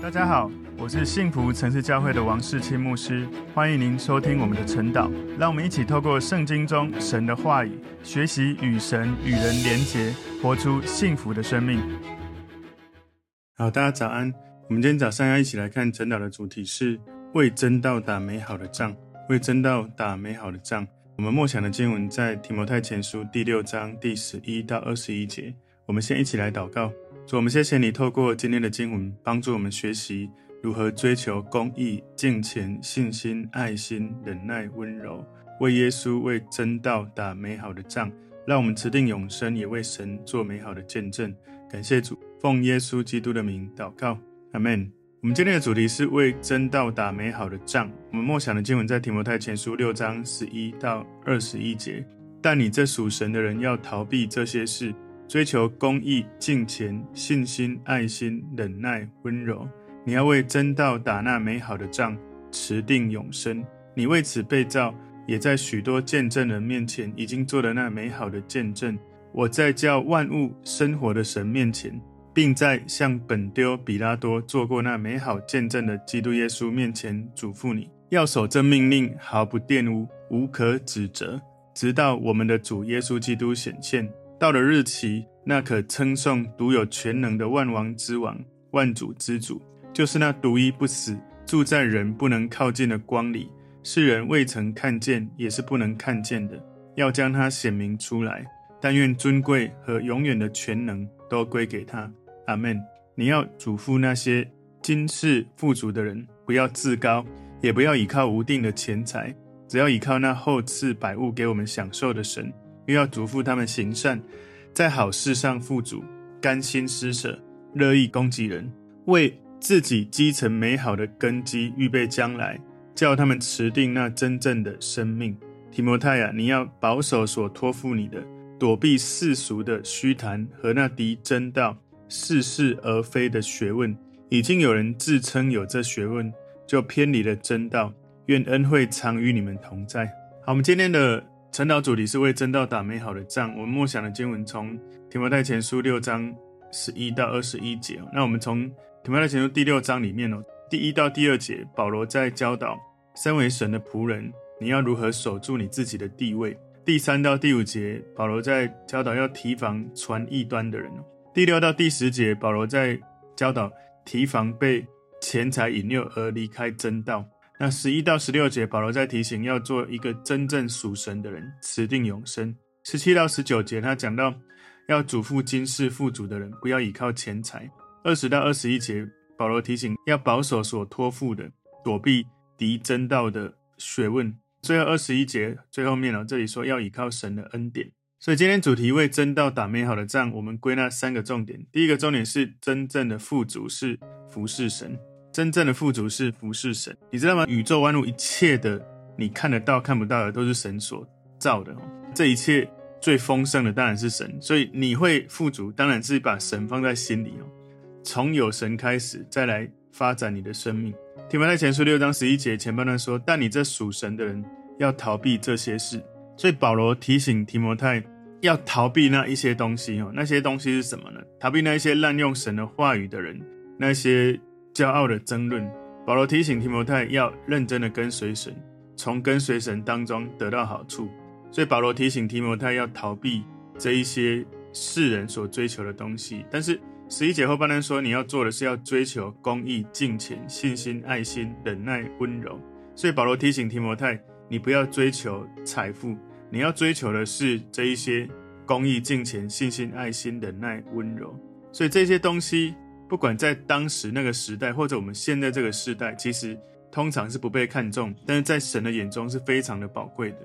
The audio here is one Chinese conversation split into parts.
大家好，我是幸福城市教会的王世清牧师，欢迎您收听我们的晨祷。让我们一起透过圣经中神的话语，学习与神与人连结，活出幸福的生命。好，大家早安。我们今天早上要一起来看晨祷的主题是为真道打美好的仗，为真道打美好的仗。我们默想的经文在提摩太前书第六章第十一到二十一节。我们先一起来祷告。主，我们谢谢你透过今天的经文，帮助我们学习如何追求公义、敬虔、信心、爱心、忍耐、温柔，为耶稣、为真道打美好的仗，让我们持定永生，也为神做美好的见证。感谢主，奉耶稣基督的名祷告，阿门。我们今天的主题是为真道打美好的仗。我们默想的经文在提摩太前书六章十一到二十一节。但你这属神的人要逃避这些事。追求公义、敬虔、信心、爱心、忍耐、温柔。你要为真道打那美好的仗，持定永生。你为此被造，也在许多见证人面前已经做了那美好的见证。我在叫万物生活的神面前，并在向本丢彼拉多做过那美好见证的基督耶稣面前嘱咐你，要守这命令，毫不玷污，无可指责，直到我们的主耶稣基督显现。到了日期，那可称颂、独有权能的万王之王、万主之主，就是那独一不死、住在人不能靠近的光里，世人未曾看见，也是不能看见的，要将他显明出来。但愿尊贵和永远的权能都归给他。阿门。你要嘱咐那些今世富足的人，不要自高，也不要倚靠无定的钱财，只要倚靠那厚赐百物给我们享受的神。又要嘱咐他们行善，在好事上富足，甘心施舍，乐意供给人，为自己积成美好的根基，预备将来，叫他们持定那真正的生命。提摩太啊，你要保守所托付你的，躲避世俗的虚谈和那敌真道、似是而非的学问。已经有人自称有这学问，就偏离了真道。愿恩惠常与你们同在。好，我们今天的。晨祷主题是为真道打美好的仗。我们默想的经文从提摩太前书六章十一到二十一节。那我们从提摩太前书第六章里面哦，第一到第二节，保罗在教导身为神的仆人，你要如何守住你自己的地位。第三到第五节，保罗在教导要提防传异端的人。第六到第十节，保罗在教导提防被钱财引诱而离开真道。那十一到十六节，保罗在提醒要做一个真正属神的人，持定永生。十七到十九节，他讲到要嘱咐今世富足的人，不要倚靠钱财。二十到二十一节，保罗提醒要保守所托付的，躲避敌真道的学问。最后二十一节最后面了，这里说要倚靠神的恩典。所以今天主题为真道打美好的仗，我们归纳三个重点。第一个重点是真正的富足是服侍神。真正的富足是服侍神，你知道吗？宇宙万物一切的，你看得到看不到的，都是神所造的。这一切最丰盛的当然是神，所以你会富足，当然是把神放在心里哦。从有神开始，再来发展你的生命。提摩太前书六章十一节前半段说：“但你这属神的人要逃避这些事。”所以保罗提醒提摩太要逃避那一些东西哦。那些东西是什么呢？逃避那一些滥用神的话语的人，那些。骄傲的争论，保罗提醒提摩太要认真的跟随神，从跟随神当中得到好处。所以保罗提醒提摩太要逃避这一些世人所追求的东西。但是十一节后半段说，你要做的是要追求公义、敬虔、信心、爱心、忍耐、温柔。所以保罗提醒提摩太，你不要追求财富，你要追求的是这一些公义、敬虔、信心、爱心、忍耐、温柔。所以这些东西。不管在当时那个时代，或者我们现在这个时代，其实通常是不被看重，但是在神的眼中是非常的宝贵的。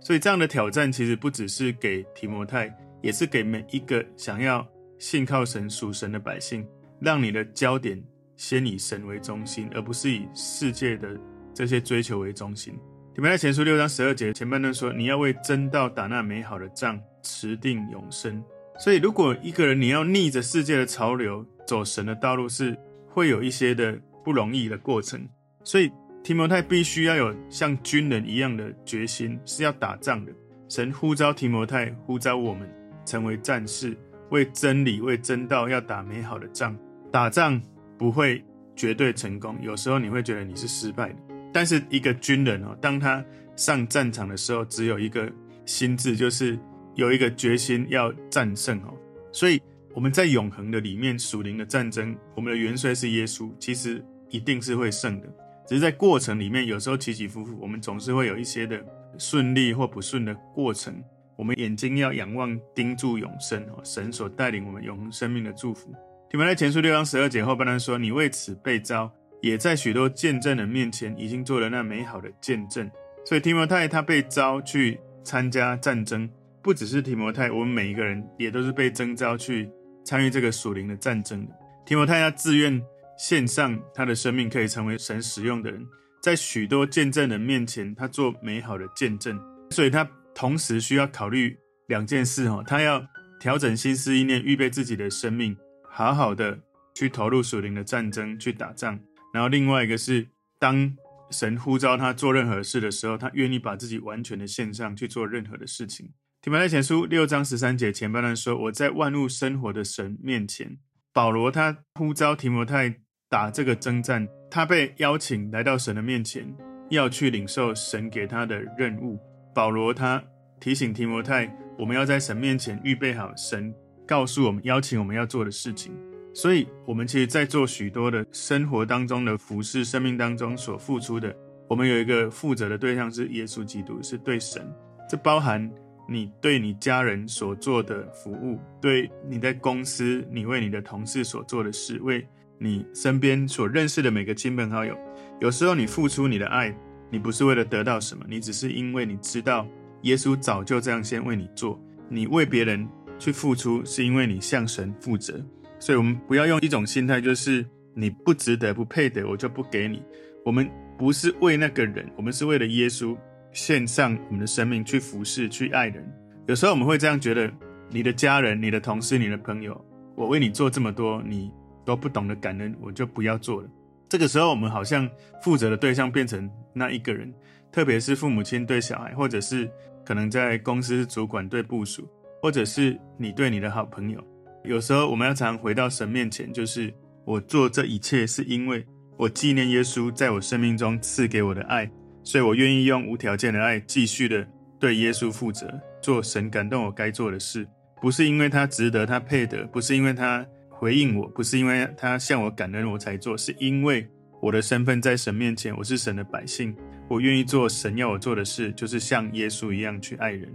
所以这样的挑战，其实不只是给提摩太，也是给每一个想要信靠神、属神的百姓，让你的焦点先以神为中心，而不是以世界的这些追求为中心。提摩太前书六章十二节前半段说：“你要为真道打那美好的仗，持定永生。”所以，如果一个人你要逆着世界的潮流，走神的道路是会有一些的不容易的过程，所以提摩太必须要有像军人一样的决心，是要打仗的。神呼召提摩太，呼召我们成为战士，为真理、为真道要打美好的仗。打仗不会绝对成功，有时候你会觉得你是失败的。但是一个军人哦，当他上战场的时候，只有一个心智，就是有一个决心要战胜哦。所以我们在永恒的里面，属灵的战争，我们的元帅是耶稣，其实一定是会胜的。只是在过程里面，有时候起起伏伏，我们总是会有一些的顺利或不顺的过程。我们眼睛要仰望，盯住永生哦，神所带领我们永恒生命的祝福。提摩太前书六章十二节后半段说：“你为此被召，也在许多见证人面前已经做了那美好的见证。”所以提摩太他被召去参加战争，不只是提摩太，我们每一个人也都是被征召去参与这个属灵的战争的。提摩太他自愿献上他的生命，可以成为神使用的人，在许多见证人面前，他做美好的见证，所以他。同时需要考虑两件事哦，他要调整心思意念，预备自己的生命，好好的去投入属灵的战争，去打仗。然后另外一个是，当神呼召他做任何事的时候，他愿意把自己完全的献上去做任何的事情。提摩太前书六章十三节前半段说：“我在万物生活的神面前。”保罗他呼召提摩太打这个征战，他被邀请来到神的面前，要去领受神给他的任务。保罗他提醒提摩太，我们要在神面前预备好神告诉我们、邀请我们要做的事情。所以，我们其实，在做许多的生活当中的服事、生命当中所付出的，我们有一个负责的对象是耶稣基督，是对神。这包含你对你家人所做的服务，对你在公司，你为你的同事所做的事，为你身边所认识的每个亲朋好友。有时候，你付出你的爱。你不是为了得到什么，你只是因为你知道耶稣早就这样先为你做。你为别人去付出，是因为你向神负责。所以，我们不要用一种心态，就是你不值得、不配得，我就不给你。我们不是为那个人，我们是为了耶稣献上我们的生命去服侍、去爱人。有时候我们会这样觉得：你的家人、你的同事、你的朋友，我为你做这么多，你都不懂得感恩，我就不要做了。这个时候，我们好像负责的对象变成那一个人，特别是父母亲对小孩，或者是可能在公司主管对部属，或者是你对你的好朋友。有时候，我们要常回到神面前，就是我做这一切是因为我纪念耶稣在我生命中赐给我的爱，所以我愿意用无条件的爱继续的对耶稣负责，做神感动我该做的事，不是因为他值得，他配得，不是因为他。回应我，不是因为他向我感恩我才做，是因为我的身份在神面前，我是神的百姓，我愿意做神要我做的事，就是像耶稣一样去爱人。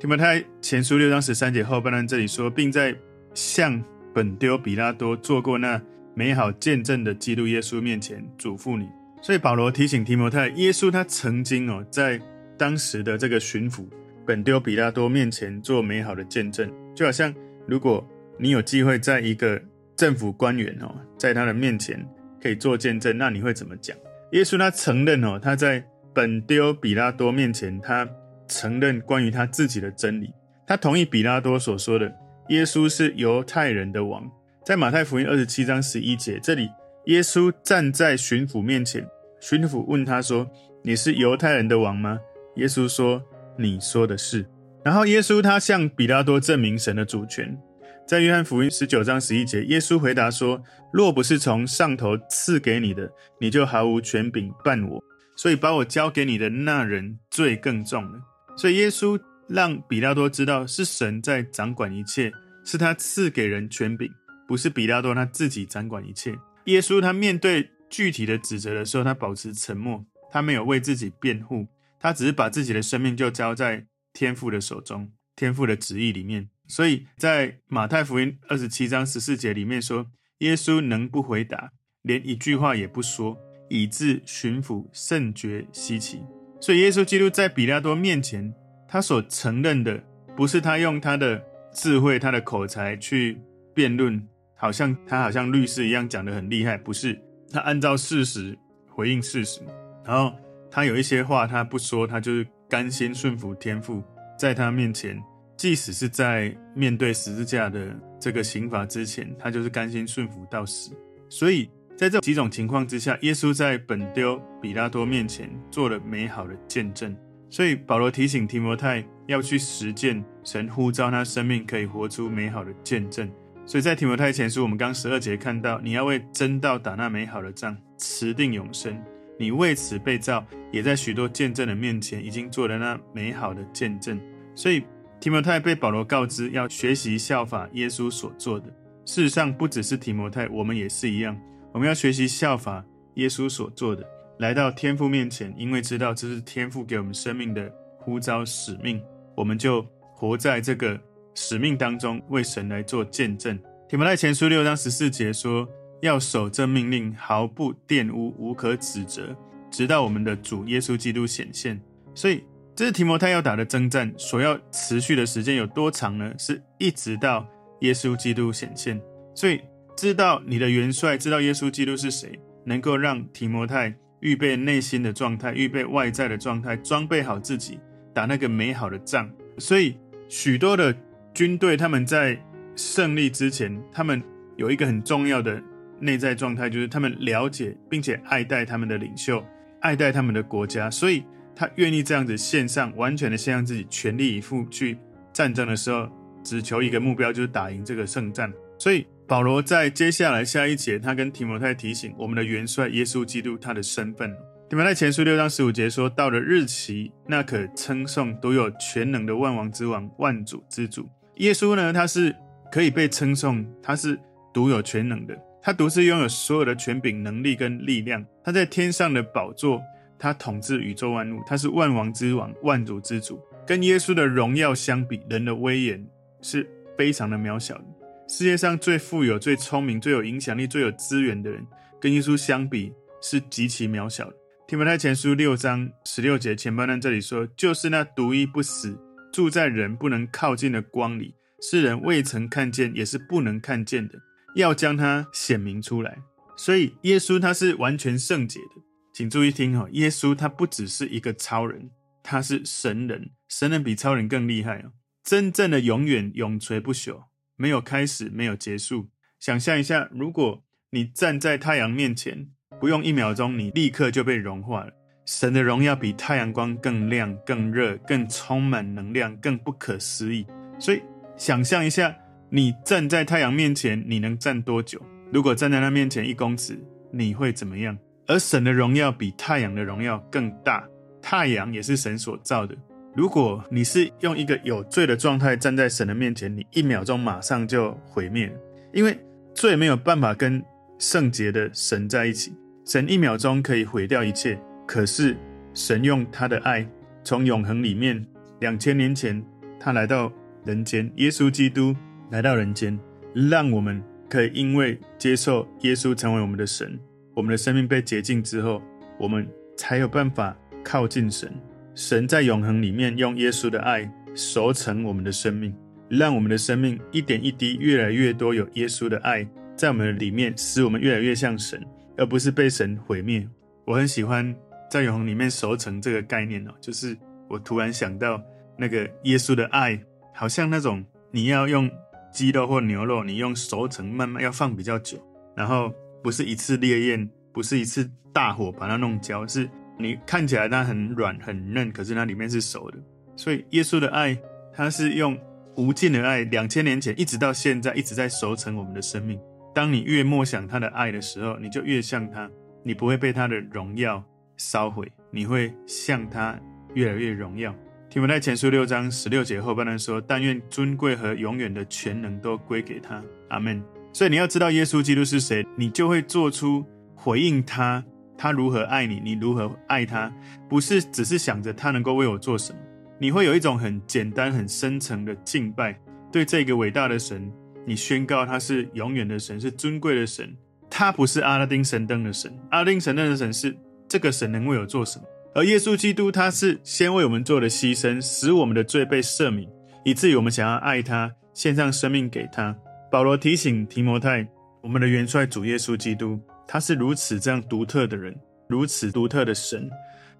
提摩太前书六章十三节后半段这里说，并在向本丢彼拉多做过那美好见证的基督耶稣面前嘱咐你。所以保罗提醒提摩太，耶稣他曾经哦在当时的这个巡抚本丢比拉多面前做美好的见证，就好像如果。你有机会在一个政府官员哦，在他的面前可以做见证，那你会怎么讲？耶稣他承认哦，他在本丢比拉多面前，他承认关于他自己的真理，他同意比拉多所说的，耶稣是犹太人的王。在马太福音二十七章十一节，这里耶稣站在巡抚面前，巡抚问他说：“你是犹太人的王吗？”耶稣说：“你说的是。”然后耶稣他向彼拉多证明神的主权。在约翰福音十九章十一节，耶稣回答说：“若不是从上头赐给你的，你就毫无权柄办我。所以把我交给你的那人罪更重了。”所以耶稣让彼拉多知道，是神在掌管一切，是他赐给人权柄，不是彼拉多他自己掌管一切。耶稣他面对具体的指责的时候，他保持沉默，他没有为自己辩护，他只是把自己的生命就交在天父的手中，天父的旨意里面。所以在马太福音二十七章十四节里面说，耶稣能不回答，连一句话也不说，以致巡抚甚觉稀奇。所以耶稣基督在彼拉多面前，他所承认的，不是他用他的智慧、他的口才去辩论，好像他好像律师一样讲得很厉害，不是，他按照事实回应事实。然后他有一些话他不说，他就是甘心顺服天父，在他面前。即使是在面对十字架的这个刑罚之前，他就是甘心顺服到死。所以在这几种情况之下，耶稣在本丢比拉多面前做了美好的见证。所以保罗提醒提摩太要去实践神呼召他生命可以活出美好的见证。所以在提摩太前书，我们刚十二节看到，你要为真道打那美好的仗，持定永生。你为此被造，也在许多见证的面前，已经做了那美好的见证。所以提摩太被保罗告知要学习效法耶稣所做的。事实上，不只是提摩太，我们也是一样，我们要学习效法耶稣所做的，来到天父面前，因为知道这是天父给我们生命的呼召使命，我们就活在这个。使命当中，为神来做见证。提摩太前书六章十四节说：“要守这命令，毫不玷污，无可指责，直到我们的主耶稣基督显现。”所以，这是提摩太要打的征战，所要持续的时间有多长呢？是一直到耶稣基督显现。所以，知道你的元帅，知道耶稣基督是谁，能够让提摩太预备内心的状态，预备外在的状态，装备好自己，打那个美好的仗。所以，许多的。军队他们在胜利之前，他们有一个很重要的内在状态，就是他们了解并且爱戴他们的领袖，爱戴他们的国家，所以他愿意这样子献上，完全的献上自己，全力以赴去战争的时候，只求一个目标，就是打赢这个胜战。所以保罗在接下来下一节，他跟提摩太提醒我们的元帅耶稣基督他的身份。提摩太前书六章十五节说：“到了日期，那可称颂独有全能的万王之王、万主之主。”耶稣呢，他是可以被称颂，他是独有权能的，他独自拥有所有的权柄、能力跟力量。他在天上的宝座，他统治宇宙万物，他是万王之王、万主之主。跟耶稣的荣耀相比，人的威严是非常的渺小的。世界上最富有、最聪明、最有影响力、最有资源的人，跟耶稣相比是极其渺小的。提摩太前书六章十六节前半段这里说，就是那独一不死。住在人不能靠近的光里，是人未曾看见，也是不能看见的，要将它显明出来。所以耶稣他是完全圣洁的，请注意听哦，耶稣他不只是一个超人，他是神人，神人比超人更厉害哦。真正的永远永垂不朽，没有开始，没有结束。想象一下，如果你站在太阳面前，不用一秒钟，你立刻就被融化了。神的荣耀比太阳光更亮、更热、更充满能量、更不可思议。所以，想象一下，你站在太阳面前，你能站多久？如果站在他面前一公尺，你会怎么样？而神的荣耀比太阳的荣耀更大，太阳也是神所造的。如果你是用一个有罪的状态站在神的面前，你一秒钟马上就毁灭，因为罪没有办法跟圣洁的神在一起。神一秒钟可以毁掉一切。可是，神用他的爱，从永恒里面，两千年前，他来到人间，耶稣基督来到人间，让我们可以因为接受耶稣成为我们的神，我们的生命被洁净之后，我们才有办法靠近神。神在永恒里面用耶稣的爱熟成我们的生命，让我们的生命一点一滴越来越多有耶稣的爱在我们的里面，使我们越来越像神，而不是被神毁灭。我很喜欢。在永恒里面熟成这个概念哦，就是我突然想到那个耶稣的爱，好像那种你要用鸡肉或牛肉，你用熟成慢慢要放比较久，然后不是一次烈焰，不是一次大火把它弄焦，是你看起来它很软很嫩，可是它里面是熟的。所以耶稣的爱，它是用无尽的爱，两千年前一直到现在一直在熟成我们的生命。当你越默想他的爱的时候，你就越像他，你不会被他的荣耀烧毁，你会向他越来越荣耀。提摩太前书六章十六节后半段说：“但愿尊贵和永远的全能都归给他。”阿门。所以你要知道耶稣基督是谁，你就会做出回应他，他如何爱你，你如何爱他，不是只是想着他能够为我做什么。你会有一种很简单、很深层的敬拜，对这个伟大的神，你宣告他是永远的神，是尊贵的神。他不是阿拉丁神灯的神，阿拉丁神灯的神是。这个神能为我做什么？而耶稣基督他是先为我们做了牺牲，使我们的罪被赦免，以至于我们想要爱他，献上生命给他。保罗提醒提摩太，我们的元帅主耶稣基督，他是如此这样独特的人，如此独特的神，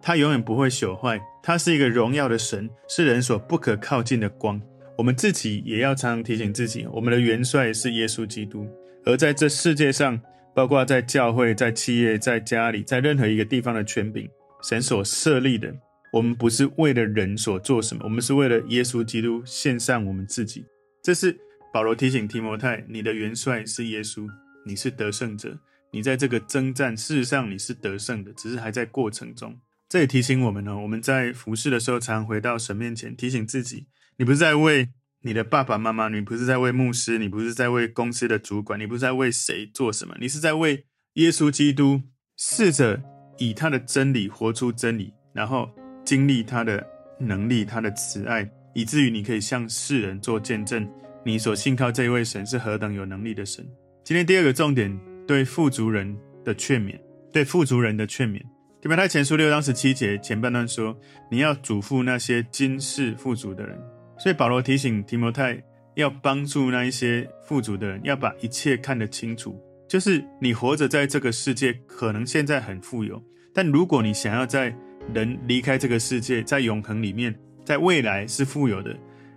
他永远不会朽坏，他是一个荣耀的神，是人所不可靠近的光。我们自己也要常常提醒自己，我们的元帅是耶稣基督，而在这世界上。包括在教会、在企业、在家里、在任何一个地方的权柄，神所设立的，我们不是为了人所做什么，我们是为了耶稣基督献上我们自己。这是保罗提醒提摩太，你的元帅是耶稣，你是得胜者。你在这个征战，事实上你是得胜的，只是还在过程中。这也提醒我们呢，我们在服侍的时候，常回到神面前，提醒自己：你不是在为你的爸爸妈妈，你不是在为牧师，你不是在为公司的主管，你不是在为谁做什么，你是在为耶稣基督，试着以他的真理活出真理，然后经历他的能力、他的慈爱，以至于你可以向世人做见证，你所信靠这一位神是何等有能力的神。今天第二个重点。对富足人的劝勉，对富足人的劝勉。提摩太前书六章十七节前半段说：“你要嘱咐那些今世富足的人。”所以保罗提醒提摩太要帮助那一些富足的人，要把一切看得清楚。就是你活着在这个世界，可能现在很富有，但如果你想要在人离开这个世界，在永恒里面，在未来是富有的，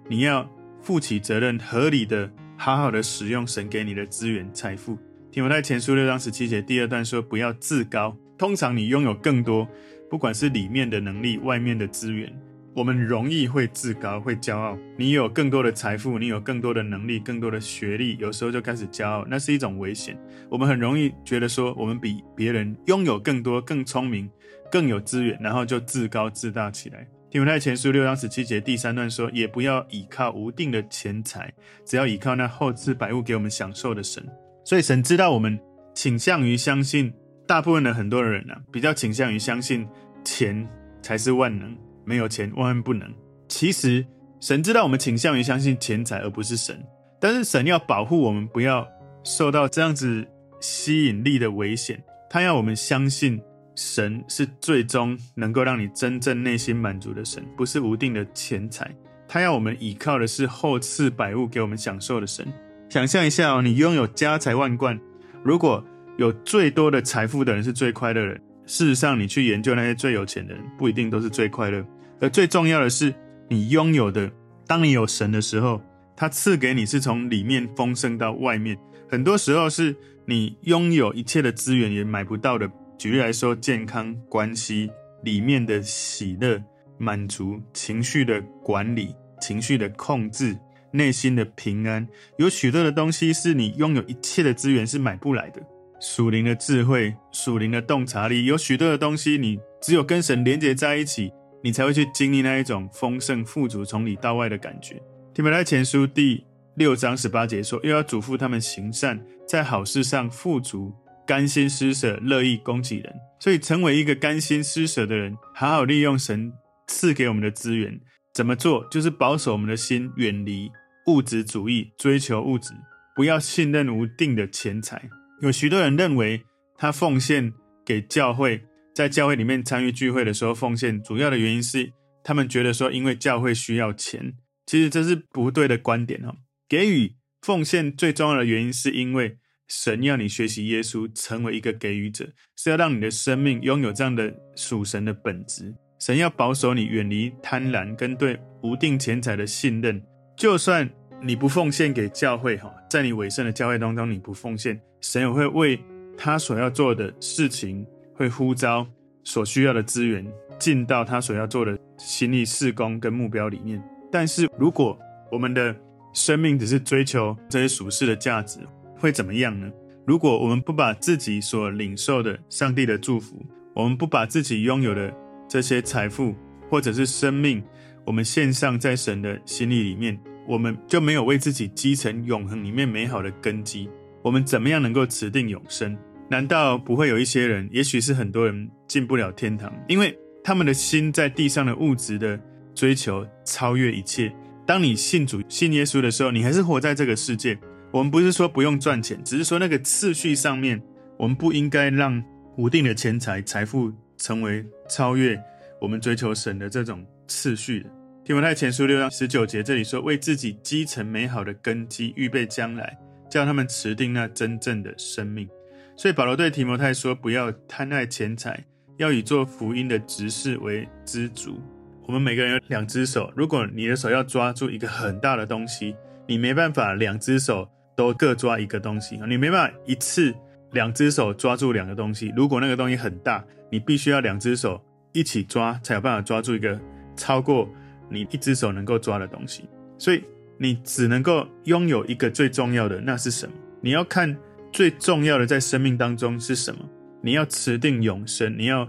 你要负起责任，合理的、好好的使用神给你的资源、财富。提摩太前书六章十七节第二段说：“不要自高。通常你拥有更多，不管是里面的能力、外面的资源，我们容易会自高、会骄傲。你有更多的财富，你有更多的能力、更多的学历，有时候就开始骄傲，那是一种危险。我们很容易觉得说，我们比别人拥有更多、更聪明、更有资源，然后就自高自大起来。提摩太前书六章十七节第三段说：也不要倚靠无定的钱财，只要倚靠那厚赐百物给我们享受的神。”所以神知道我们倾向于相信，大部分的很多人呢、啊，比较倾向于相信钱才是万能，没有钱万万不能。其实神知道我们倾向于相信钱财而不是神，但是神要保护我们不要受到这样子吸引力的危险，他要我们相信神是最终能够让你真正内心满足的神，不是无定的钱财。他要我们依靠的是厚赐百物给我们享受的神。想象一下哦，你拥有家财万贯，如果有最多的财富的人是最快乐的人，事实上，你去研究那些最有钱的人，不一定都是最快乐。而最重要的是，你拥有的，当你有神的时候，他赐给你是从里面丰盛到外面。很多时候是你拥有一切的资源也买不到的。举例来说，健康、关系里面的喜乐、满足、情绪的管理、情绪的控制。内心的平安，有许多的东西是你拥有一切的资源是买不来的。属灵的智慧，属灵的洞察力，有许多的东西，你只有跟神连接在一起，你才会去经历那一种丰盛富足从里到外的感觉。提摩太前书第六章十八节说，又要嘱咐他们行善，在好事上富足，甘心施舍，乐意供给人。所以，成为一个甘心施舍的人，好好利用神赐给我们的资源，怎么做？就是保守我们的心，远离。物质主义，追求物质，不要信任无定的钱财。有许多人认为，他奉献给教会，在教会里面参与聚会的时候奉献，主要的原因是他们觉得说，因为教会需要钱。其实这是不对的观点哦。给予奉献最重要的原因，是因为神要你学习耶稣，成为一个给予者，是要让你的生命拥有这样的属神的本质。神要保守你，远离贪婪跟对无定钱财的信任。就算你不奉献给教会哈，在你委身的教会当中，你不奉献，神也会为他所要做的事情，会呼召所需要的资源进到他所要做的心意事工跟目标里面。但是，如果我们的生命只是追求这些属世的价值，会怎么样呢？如果我们不把自己所领受的上帝的祝福，我们不把自己拥有的这些财富或者是生命，我们献上在神的心意里面。我们就没有为自己积成永恒里面美好的根基。我们怎么样能够持定永生？难道不会有一些人，也许是很多人进不了天堂，因为他们的心在地上的物质的追求超越一切。当你信主、信耶稣的时候，你还是活在这个世界。我们不是说不用赚钱，只是说那个次序上面，我们不应该让无定的钱财、财富成为超越我们追求神的这种次序的。提摩太前书六章十九节，这里说：“为自己积成美好的根基，预备将来，叫他们持定那真正的生命。”所以保罗对提摩太说：“不要贪爱钱财，要以做福音的执事为知足。”我们每个人有两只手，如果你的手要抓住一个很大的东西，你没办法两只手都各抓一个东西，你没办法一次两只手抓住两个东西。如果那个东西很大，你必须要两只手一起抓，才有办法抓住一个超过。你一只手能够抓的东西，所以你只能够拥有一个最重要的，那是什么？你要看最重要的在生命当中是什么？你要持定永生，你要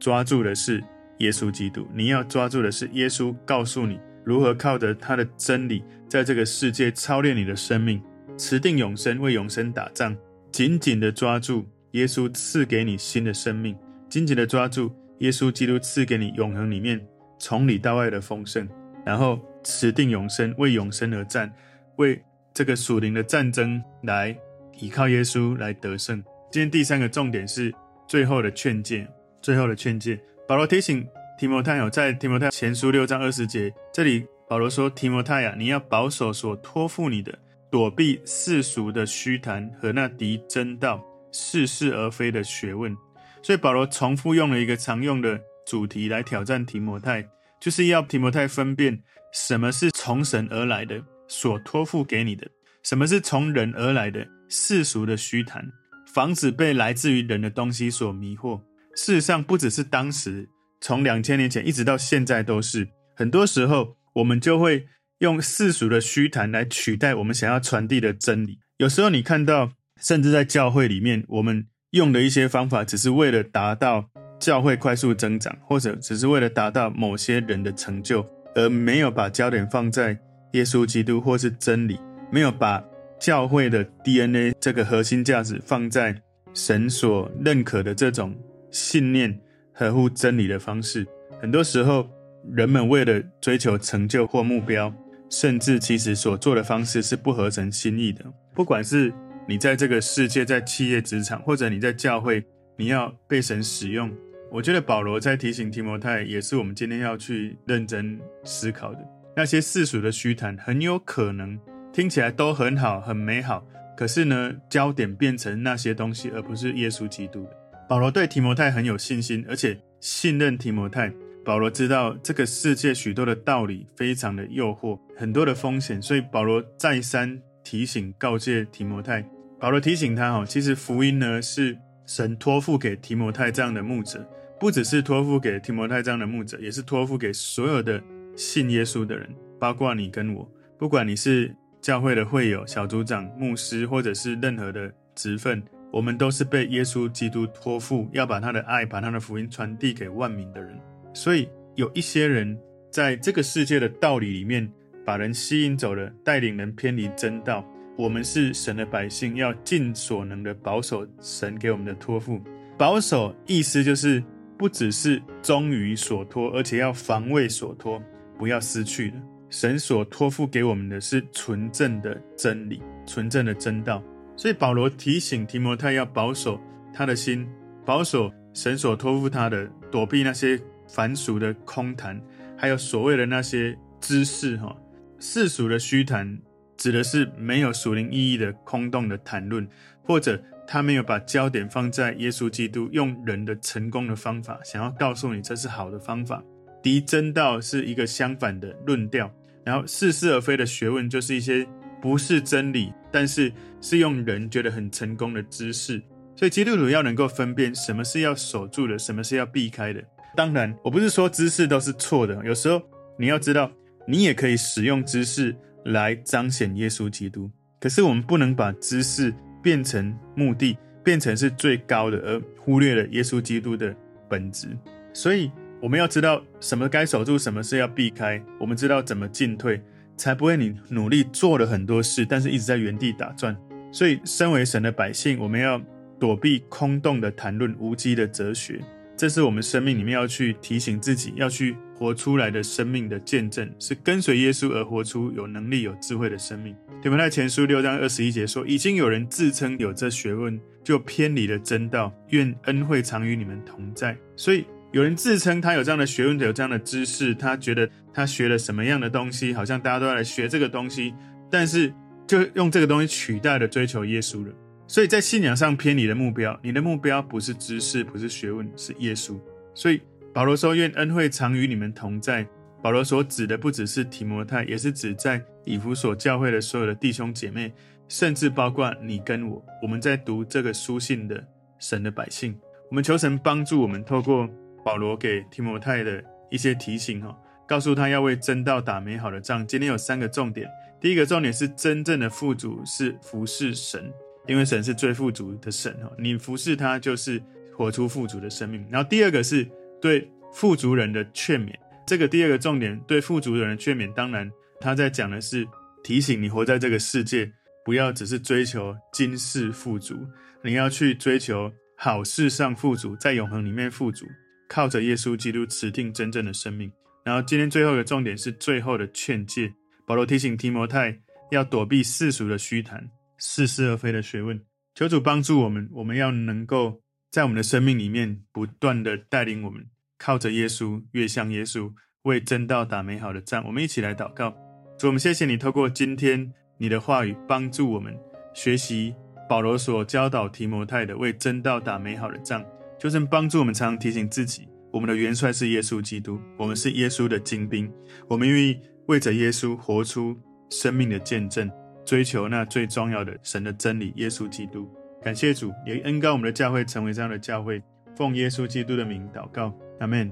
抓住的是耶稣基督，你要抓住的是耶稣告诉你如何靠着他的真理，在这个世界操练你的生命，持定永生，为永生打仗，紧紧的抓住耶稣赐给你新的生命，紧紧的抓住耶稣基督赐给你永恒里面从里到外的丰盛，然后。持定永生，为永生而战，为这个属灵的战争来依靠耶稣来得胜。今天第三个重点是最后的劝诫，最后的劝诫。保罗提醒提摩太，有在提摩太前书六章二十节，这里保罗说：“提摩太呀，你要保守所托付你的，躲避世俗的虚谈和那敌真道、似是而非的学问。”所以保罗重复用了一个常用的主题来挑战提摩太，就是要提摩太分辨。什么是从神而来的，所托付给你的？什么是从人而来的，世俗的虚谈？防止被来自于人的东西所迷惑。事实上，不只是当时，从两千年前一直到现在都是。很多时候，我们就会用世俗的虚谈来取代我们想要传递的真理。有时候，你看到，甚至在教会里面，我们用的一些方法，只是为了达到教会快速增长，或者只是为了达到某些人的成就。而没有把焦点放在耶稣基督或是真理，没有把教会的 DNA 这个核心价值放在神所认可的这种信念、合乎真理的方式。很多时候，人们为了追求成就或目标，甚至其实所做的方式是不合神心意的。不管是你在这个世界、在企业职场，或者你在教会，你要被神使用。我觉得保罗在提醒提摩太，也是我们今天要去认真思考的。那些世俗的虚谈，很有可能听起来都很好、很美好，可是呢，焦点变成那些东西，而不是耶稣基督的。保罗对提摩太很有信心，而且信任提摩太。保罗知道这个世界许多的道理非常的诱惑，很多的风险，所以保罗再三提醒告诫提摩太。保罗提醒他，哈，其实福音呢是神托付给提摩太这样的牧者。不只是托付给提摩太这样的牧者，也是托付给所有的信耶稣的人，包括你跟我。不管你是教会的会友、小组长、牧师，或者是任何的职分，我们都是被耶稣基督托付，要把他的爱、把他的福音传递给万民的人。所以有一些人在这个世界的道理里面，把人吸引走了，带领人偏离真道。我们是神的百姓，要尽所能的保守神给我们的托付。保守意思就是。不只是忠于所托，而且要防卫所托，不要失去了。神所托付给我们的是纯正的真理、纯正的真道。所以保罗提醒提摩太要保守他的心，保守神所托付他的，躲避那些凡俗的空谈，还有所谓的那些知识。哈，世俗的虚谈指的是没有属灵意义的空洞的谈论，或者。他没有把焦点放在耶稣基督用人的成功的方法，想要告诉你这是好的方法。敌真道是一个相反的论调，然后似是而非的学问就是一些不是真理，但是是用人觉得很成功的知识。所以基督徒要能够分辨什么是要守住的，什么是要避开的。当然，我不是说知识都是错的，有时候你要知道，你也可以使用知识来彰显耶稣基督。可是我们不能把知识。变成目的，变成是最高的，而忽略了耶稣基督的本质。所以我们要知道什么该守住，什么是要避开。我们知道怎么进退，才不会你努力做了很多事，但是一直在原地打转。所以，身为神的百姓，我们要躲避空洞的谈论、无稽的哲学。这是我们生命里面要去提醒自己，要去活出来的生命的见证，是跟随耶稣而活出有能力、有智慧的生命。提摩太前书六章二十一节说：“已经有人自称有这学问，就偏离了真道。愿恩惠常与你们同在。”所以有人自称他有这样的学问，有这样的知识，他觉得他学了什么样的东西，好像大家都要来学这个东西，但是就用这个东西取代了追求耶稣了。所以在信仰上偏离的目标，你的目标不是知识，不是学问，是耶稣。所以保罗说：“愿恩惠常与你们同在。”保罗所指的不只是提摩太，也是指在以弗所教会的所有的弟兄姐妹，甚至包括你跟我。我们在读这个书信的神的百姓，我们求神帮助我们，透过保罗给提摩太的一些提醒，哈，告诉他要为真道打美好的仗。今天有三个重点。第一个重点是真正的富足是服侍神，因为神是最富足的神哈，你服侍他就是活出富足的生命。然后第二个是对富足人的劝勉，这个第二个重点对富足人的劝勉，当然他在讲的是提醒你活在这个世界，不要只是追求今世富足，你要去追求好事上富足，在永恒里面富足，靠着耶稣基督持定真正的生命。然后今天最后一个重点是最后的劝诫。保罗提醒提摩太要躲避世俗的虚谈、似是而非的学问。求主帮助我们，我们要能够在我们的生命里面不断地带领我们，靠着耶稣，越像耶稣，为真道打美好的仗。我们一起来祷告。主，我们谢谢你透过今天你的话语，帮助我们学习保罗所教导提摩太的，为真道打美好的仗。就是帮助我们常常提醒自己，我们的元帅是耶稣基督，我们是耶稣的精兵，我们愿意。为着耶稣活出生命的见证，追求那最重要的神的真理——耶稣基督。感谢主，也恩膏我们的教会成为这样的教会。奉耶稣基督的名祷告，阿门。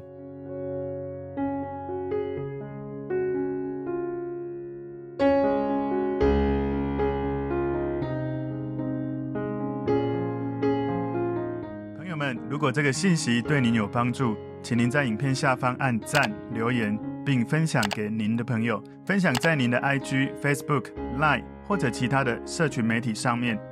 朋友们，如果这个信息对您有帮助，请您在影片下方按赞留言。并分享给您的朋友，分享在您的 IG、Facebook、Line 或者其他的社群媒体上面，